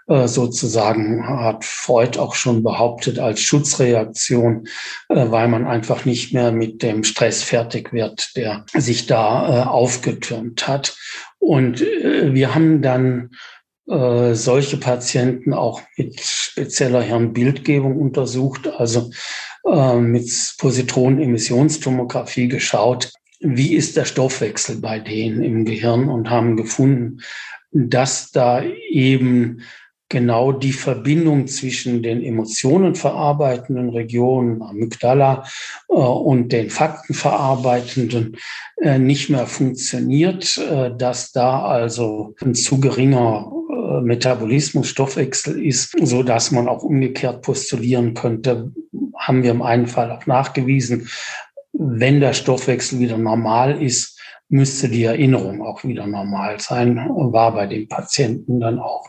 Äh, sozusagen hat Freud auch schon behauptet als Schutzreaktion, äh, weil man einfach nicht mehr mit dem Stress fertig wird, der sich da äh, aufgetürmt hat. Und äh, wir haben dann äh, solche Patienten auch mit spezieller Hirnbildgebung untersucht, also äh, mit Positronenemissionstomographie geschaut, wie ist der Stoffwechsel bei denen im Gehirn und haben gefunden, dass da eben genau die Verbindung zwischen den Emotionen verarbeitenden Regionen, Amygdala, äh, und den Fakten verarbeitenden äh, nicht mehr funktioniert, äh, dass da also ein zu geringer Metabolismus, Stoffwechsel ist, so dass man auch umgekehrt postulieren könnte, haben wir im einen Fall auch nachgewiesen, wenn der Stoffwechsel wieder normal ist, müsste die Erinnerung auch wieder normal sein. War bei dem Patienten dann auch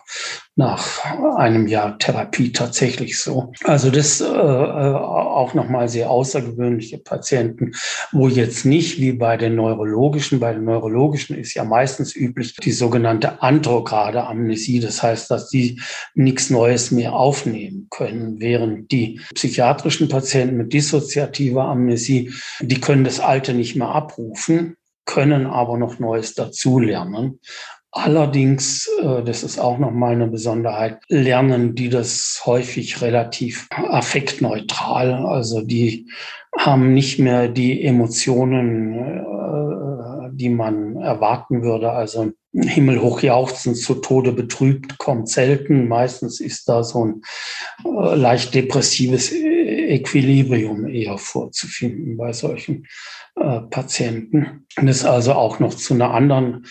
nach einem Jahr Therapie tatsächlich so. Also das äh, äh auch nochmal sehr außergewöhnliche Patienten, wo jetzt nicht wie bei den neurologischen, bei den neurologischen ist ja meistens üblich die sogenannte antrograde Amnesie, das heißt, dass die nichts Neues mehr aufnehmen können, während die psychiatrischen Patienten mit dissoziativer Amnesie, die können das Alte nicht mehr abrufen können aber noch Neues dazulernen. Allerdings, äh, das ist auch nochmal eine Besonderheit, lernen die das häufig relativ affektneutral. Also die haben nicht mehr die Emotionen, äh, die man erwarten würde. Also himmelhoch jauchzen, zu Tode betrübt kommt selten. Meistens ist da so ein äh, leicht depressives Equilibrium eher vorzufinden bei solchen äh, Patienten. Und ist also auch noch zu einer anderen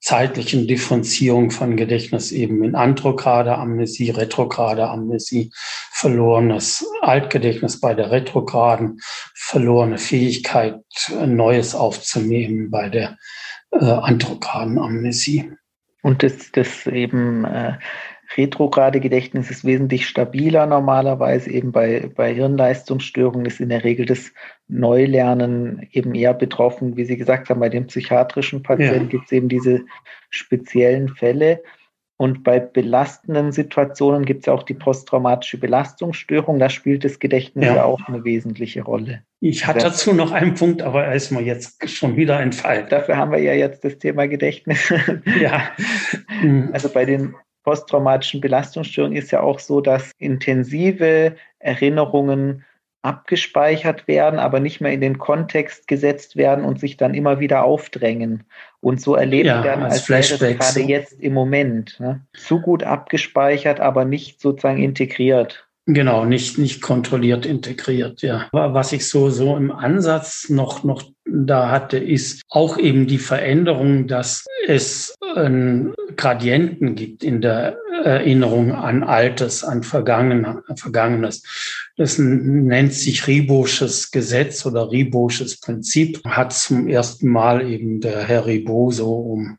zeitlichen Differenzierung von Gedächtnis eben in antrograde Amnesie, retrograde Amnesie, verlorenes Altgedächtnis bei der retrograden, verlorene Fähigkeit, Neues aufzunehmen bei der äh, antrograden Amnesie. Und das, das eben äh, retrograde Gedächtnis ist wesentlich stabiler normalerweise. Eben bei, bei Hirnleistungsstörungen ist in der Regel das Neulernen eben eher betroffen. Wie Sie gesagt haben, bei den psychiatrischen Patienten ja. gibt es eben diese speziellen Fälle. Und bei belastenden Situationen gibt es auch die posttraumatische Belastungsstörung. Da spielt das Gedächtnis ja. ja. auch eine wesentliche Rolle. Ich hatte dazu noch einen Punkt, aber er ist mir jetzt schon wieder entfallen. Dafür haben wir ja jetzt das Thema Gedächtnis. Ja. Also bei den posttraumatischen Belastungsstörungen ist ja auch so, dass intensive Erinnerungen abgespeichert werden, aber nicht mehr in den Kontext gesetzt werden und sich dann immer wieder aufdrängen und so erlebt ja, werden, als, als wäre es gerade jetzt im Moment. Ne? Zu gut abgespeichert, aber nicht sozusagen integriert. Genau, nicht, nicht kontrolliert integriert, ja. Aber was ich so, so im Ansatz noch, noch da hatte, ist auch eben die Veränderung, dass es einen Gradienten gibt in der Erinnerung an Altes, an Vergangenes. Das nennt sich Ribosches Gesetz oder Ribosches Prinzip, hat zum ersten Mal eben der Herr Ribot so um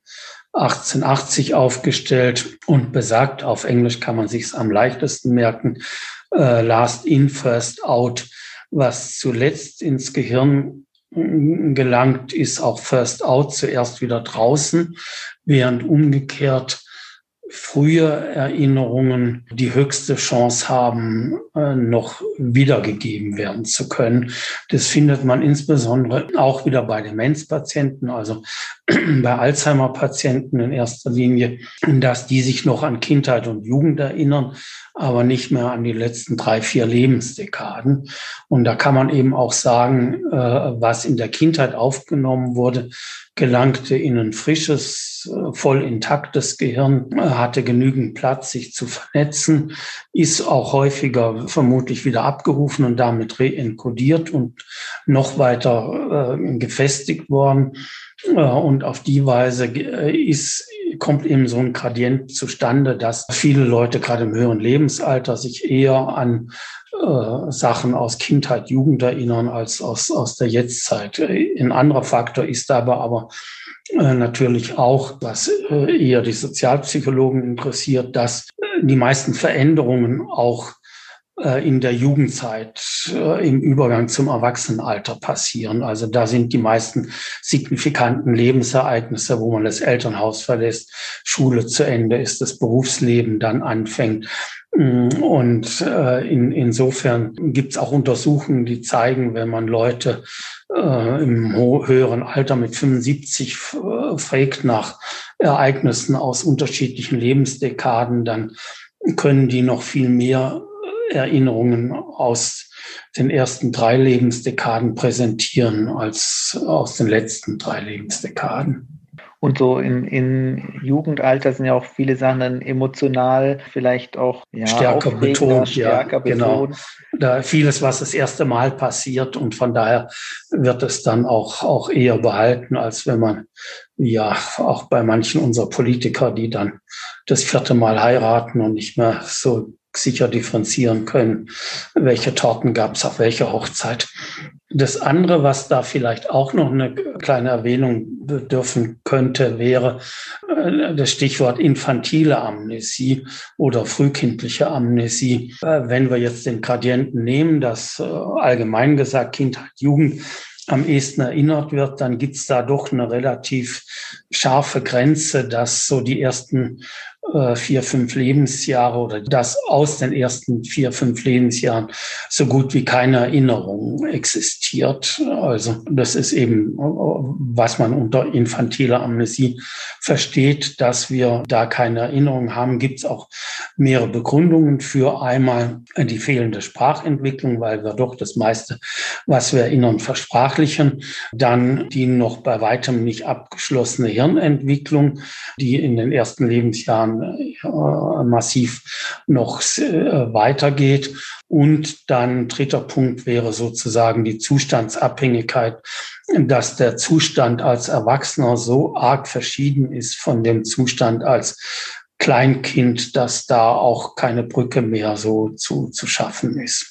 1880 aufgestellt und besagt, auf Englisch kann man sich es am leichtesten merken, äh, last in, first out, was zuletzt ins Gehirn gelangt, ist auch first out, zuerst wieder draußen, während umgekehrt frühe Erinnerungen die höchste Chance haben, äh, noch wiedergegeben werden zu können. Das findet man insbesondere auch wieder bei Demenzpatienten, also bei Alzheimer-Patienten in erster Linie, dass die sich noch an Kindheit und Jugend erinnern, aber nicht mehr an die letzten drei, vier Lebensdekaden. Und da kann man eben auch sagen, äh, was in der Kindheit aufgenommen wurde, gelangte in ein frisches, äh, voll intaktes Gehirn, äh, hatte genügend Platz, sich zu vernetzen, ist auch häufiger vermutlich wieder abgerufen und damit reenkodiert und noch weiter gefestigt worden. Und auf die Weise ist, kommt eben so ein Gradient zustande, dass viele Leute gerade im höheren Lebensalter sich eher an äh, Sachen aus Kindheit, Jugend erinnern als aus, aus der Jetztzeit. Ein anderer Faktor ist dabei aber äh, natürlich auch, was äh, eher die Sozialpsychologen interessiert, dass die meisten Veränderungen auch in der Jugendzeit äh, im Übergang zum Erwachsenenalter passieren. Also da sind die meisten signifikanten Lebensereignisse, wo man das Elternhaus verlässt, Schule zu Ende ist, das Berufsleben dann anfängt. Mm, und äh, in, insofern gibt es auch Untersuchungen, die zeigen, wenn man Leute äh, im höheren Alter mit 75 äh, fragt nach Ereignissen aus unterschiedlichen Lebensdekaden, dann können die noch viel mehr Erinnerungen aus den ersten drei Lebensdekaden präsentieren als aus den letzten drei Lebensdekaden. Und so im, im Jugendalter sind ja auch viele Sachen dann emotional vielleicht auch ja, stärker betont. Stärker ja, genau. betont. Da vieles, was das erste Mal passiert und von daher wird es dann auch, auch eher behalten, als wenn man ja auch bei manchen unserer Politiker, die dann das vierte Mal heiraten und nicht mehr so sicher differenzieren können, welche Torten gab es auf welcher Hochzeit. Das andere, was da vielleicht auch noch eine kleine Erwähnung bedürfen könnte, wäre äh, das Stichwort infantile Amnesie oder frühkindliche Amnesie. Äh, wenn wir jetzt den Gradienten nehmen, dass äh, allgemein gesagt Kindheit, Jugend am ehesten erinnert wird, dann gibt es da doch eine relativ scharfe Grenze, dass so die ersten äh, vier, fünf Lebensjahre oder das aus den ersten vier, fünf Lebensjahren so gut wie keine Erinnerung existiert. Also das ist eben, was man unter infantiler Amnesie versteht, dass wir da keine Erinnerung haben. Gibt es auch mehrere Begründungen für. Einmal die fehlende Sprachentwicklung, weil wir doch das meiste, was wir erinnern, versprachlichen. Dann die noch bei weitem nicht abgeschlossene Hirnentwicklung, die in den ersten Lebensjahren äh, massiv noch äh, weitergeht. Und dann dritter Punkt wäre sozusagen die Zustandsabhängigkeit, dass der Zustand als Erwachsener so arg verschieden ist von dem Zustand als Kleinkind, dass da auch keine Brücke mehr so zu, zu schaffen ist.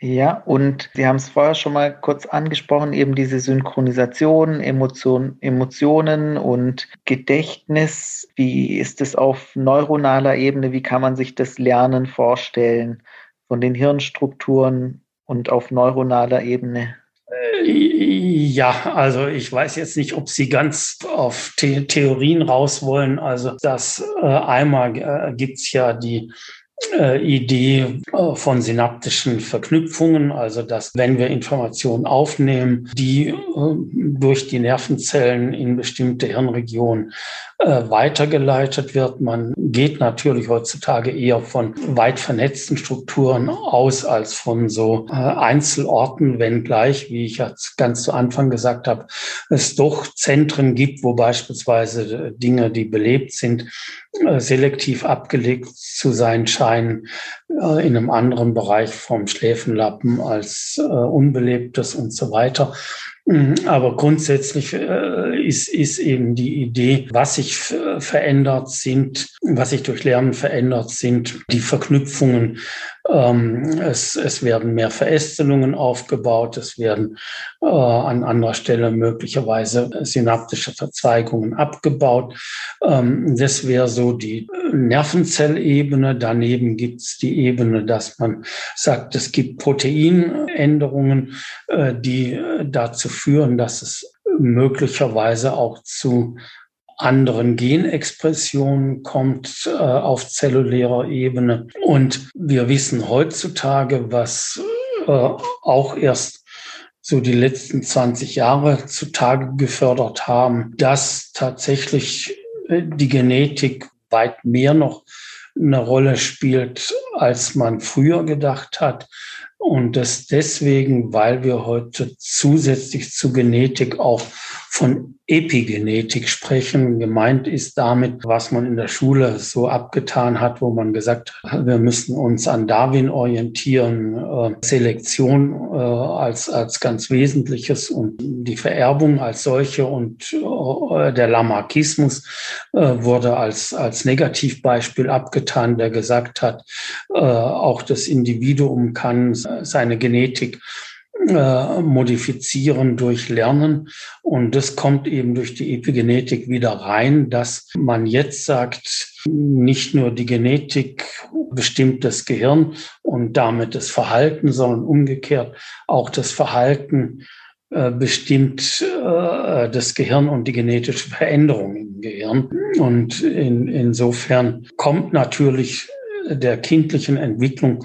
Ja, und Sie haben es vorher schon mal kurz angesprochen, eben diese Synchronisation, Emotion, Emotionen und Gedächtnis. Wie ist es auf neuronaler Ebene? Wie kann man sich das Lernen vorstellen von den Hirnstrukturen und auf neuronaler Ebene? Äh, ja, also ich weiß jetzt nicht, ob Sie ganz auf The Theorien raus wollen. Also das äh, einmal äh, gibt es ja die Idee äh, von synaptischen Verknüpfungen, also dass wenn wir Informationen aufnehmen, die äh, durch die Nervenzellen in bestimmte Hirnregionen äh, weitergeleitet wird. Man geht natürlich heutzutage eher von weit vernetzten Strukturen aus als von so Einzelorten, wenngleich, wie ich ganz zu Anfang gesagt habe, es doch Zentren gibt, wo beispielsweise Dinge, die belebt sind, selektiv abgelegt zu sein scheinen äh, in einem anderen Bereich vom Schläfenlappen als äh, unbelebtes und so weiter. Mhm, aber grundsätzlich äh, ist, ist eben die Idee, was sich verändert sind, was sich durch Lernen verändert sind, die Verknüpfungen. Ähm, es, es werden mehr Verästelungen aufgebaut, es werden äh, an anderer Stelle möglicherweise synaptische Verzweigungen abgebaut. Ähm, das wäre so die Nervenzellebene. Daneben gibt es die Ebene, dass man sagt, es gibt Proteinänderungen, äh, die dazu führen, dass es möglicherweise auch zu anderen Genexpressionen kommt äh, auf zellulärer Ebene. Und wir wissen heutzutage, was äh, auch erst so die letzten 20 Jahre zutage gefördert haben, dass tatsächlich äh, die Genetik weit mehr noch eine Rolle spielt, als man früher gedacht hat. Und das deswegen, weil wir heute zusätzlich zu Genetik auch von Epigenetik sprechen. Gemeint ist damit, was man in der Schule so abgetan hat, wo man gesagt hat, wir müssen uns an Darwin orientieren, äh, Selektion äh, als, als ganz Wesentliches und die Vererbung als solche und äh, der Lamarckismus äh, wurde als, als Negativbeispiel abgetan, der gesagt hat, äh, auch das Individuum kann seine Genetik äh, modifizieren durch Lernen. Und das kommt eben durch die Epigenetik wieder rein, dass man jetzt sagt, nicht nur die Genetik bestimmt das Gehirn und damit das Verhalten, sondern umgekehrt auch das Verhalten äh, bestimmt äh, das Gehirn und die genetische Veränderung im Gehirn. Und in, insofern kommt natürlich der kindlichen Entwicklung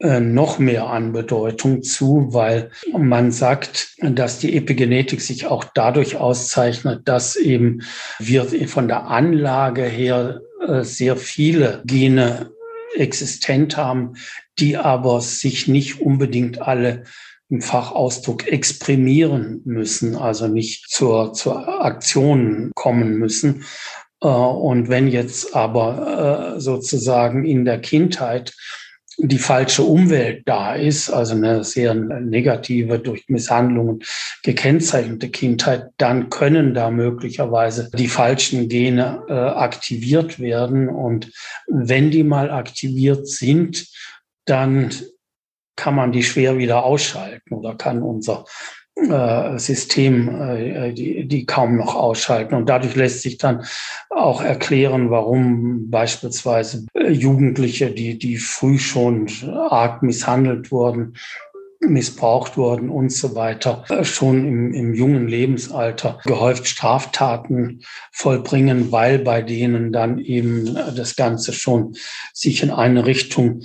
noch mehr an Bedeutung zu, weil man sagt, dass die Epigenetik sich auch dadurch auszeichnet, dass eben wir von der Anlage her äh, sehr viele Gene existent haben, die aber sich nicht unbedingt alle im Fachausdruck exprimieren müssen, also nicht zur, zur Aktion kommen müssen. Äh, und wenn jetzt aber sozusagen in der Kindheit die falsche Umwelt da ist, also eine sehr negative, durch Misshandlungen gekennzeichnete Kindheit, dann können da möglicherweise die falschen Gene äh, aktiviert werden. Und wenn die mal aktiviert sind, dann kann man die schwer wieder ausschalten oder kann unser System, äh, die, die kaum noch ausschalten. Und dadurch lässt sich dann auch erklären, warum beispielsweise äh, Jugendliche, die, die früh schon arg misshandelt wurden, missbraucht wurden und so weiter, schon im, im jungen Lebensalter gehäuft Straftaten vollbringen, weil bei denen dann eben das Ganze schon sich in eine Richtung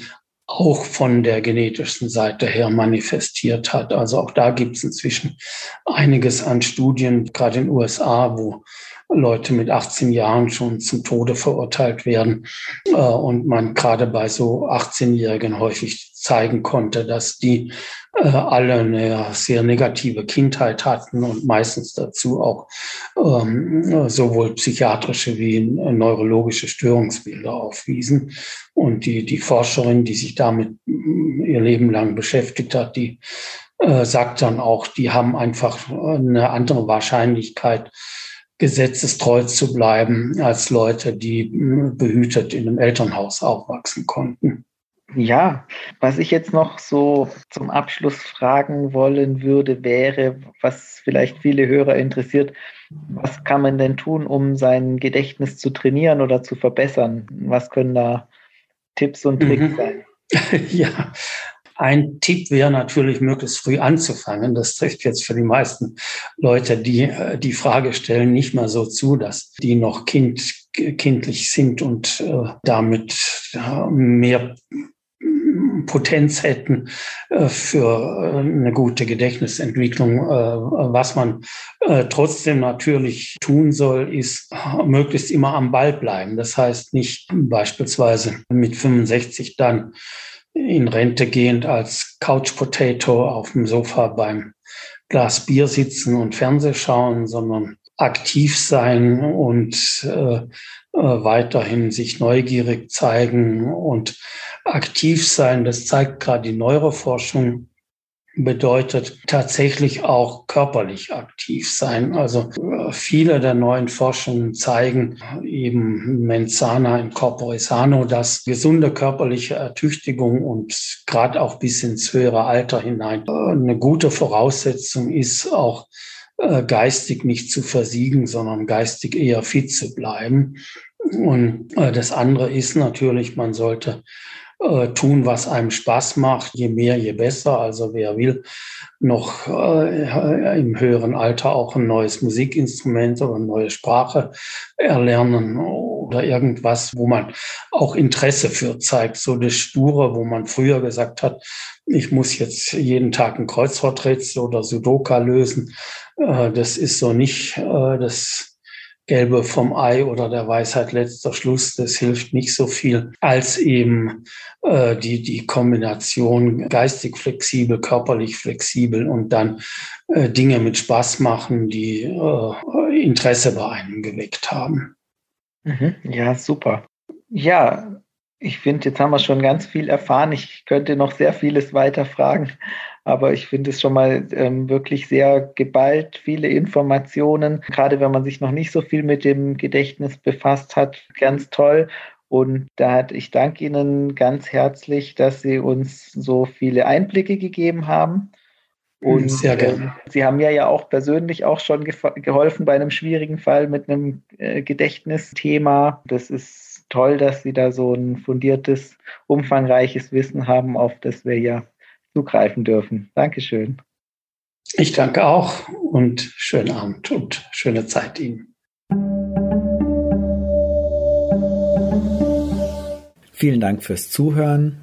auch von der genetischen Seite her manifestiert hat. Also auch da gibt es inzwischen einiges an Studien, gerade in den USA, wo Leute mit 18 Jahren schon zum Tode verurteilt werden äh, und man gerade bei so 18-Jährigen häufig zeigen konnte, dass die äh, alle eine sehr negative Kindheit hatten und meistens dazu auch ähm, sowohl psychiatrische wie neurologische Störungsbilder aufwiesen. Und die, die Forscherin, die sich damit mm, ihr Leben lang beschäftigt hat, die äh, sagt dann auch, die haben einfach eine andere Wahrscheinlichkeit, gesetzestreu zu bleiben als Leute, die mm, behütet in einem Elternhaus aufwachsen konnten. Ja, was ich jetzt noch so zum Abschluss fragen wollen würde, wäre, was vielleicht viele Hörer interessiert, was kann man denn tun, um sein Gedächtnis zu trainieren oder zu verbessern? Was können da Tipps und Tricks mhm. sein? ja, Ein Tipp wäre natürlich, möglichst früh anzufangen. Das trifft jetzt für die meisten Leute, die äh, die Frage stellen, nicht mal so zu, dass die noch kind, kindlich sind und äh, damit äh, mehr Potenz hätten äh, für äh, eine gute Gedächtnisentwicklung. Was man trotzdem natürlich tun soll, ist möglichst immer am Ball bleiben. Das heißt nicht beispielsweise mit 65 dann in Rente gehend als Couch Potato auf dem Sofa beim Glas Bier sitzen und Fernseh schauen, sondern aktiv sein und äh, weiterhin sich neugierig zeigen und aktiv sein. Das zeigt gerade die Neuroforschung bedeutet tatsächlich auch körperlich aktiv sein. Also äh, viele der neuen Forschungen zeigen eben Menzana in Corpore Sano, dass gesunde körperliche Ertüchtigung und gerade auch bis ins höhere Alter hinein äh, eine gute Voraussetzung ist, auch äh, geistig nicht zu versiegen, sondern geistig eher fit zu bleiben. Und das andere ist natürlich, man sollte äh, tun, was einem Spaß macht. Je mehr, je besser. Also wer will noch äh, im höheren Alter auch ein neues Musikinstrument oder eine neue Sprache erlernen oder irgendwas, wo man auch Interesse für zeigt. So das Sture, wo man früher gesagt hat, ich muss jetzt jeden Tag ein Kreuzworträtsel oder Sudoka lösen. Äh, das ist so nicht äh, das Gelbe vom Ei oder der Weisheit letzter Schluss, das hilft nicht so viel, als eben äh, die, die Kombination geistig flexibel, körperlich flexibel und dann äh, Dinge mit Spaß machen, die äh, Interesse bei einem geweckt haben. Mhm. Ja, super. Ja, ich finde, jetzt haben wir schon ganz viel erfahren. Ich könnte noch sehr vieles weiter fragen. Aber ich finde es schon mal ähm, wirklich sehr geballt, viele Informationen, gerade wenn man sich noch nicht so viel mit dem Gedächtnis befasst hat, ganz toll. Und da ich danke Ihnen ganz herzlich, dass Sie uns so viele Einblicke gegeben haben. Und Sehr gerne. Äh, Sie haben ja ja auch persönlich auch schon geholfen bei einem schwierigen Fall mit einem äh, Gedächtnisthema. Das ist toll, dass Sie da so ein fundiertes, umfangreiches Wissen haben, auf das wir ja zugreifen dürfen. Dankeschön. Ich danke auch und schönen Abend und schöne Zeit Ihnen. Vielen Dank fürs Zuhören.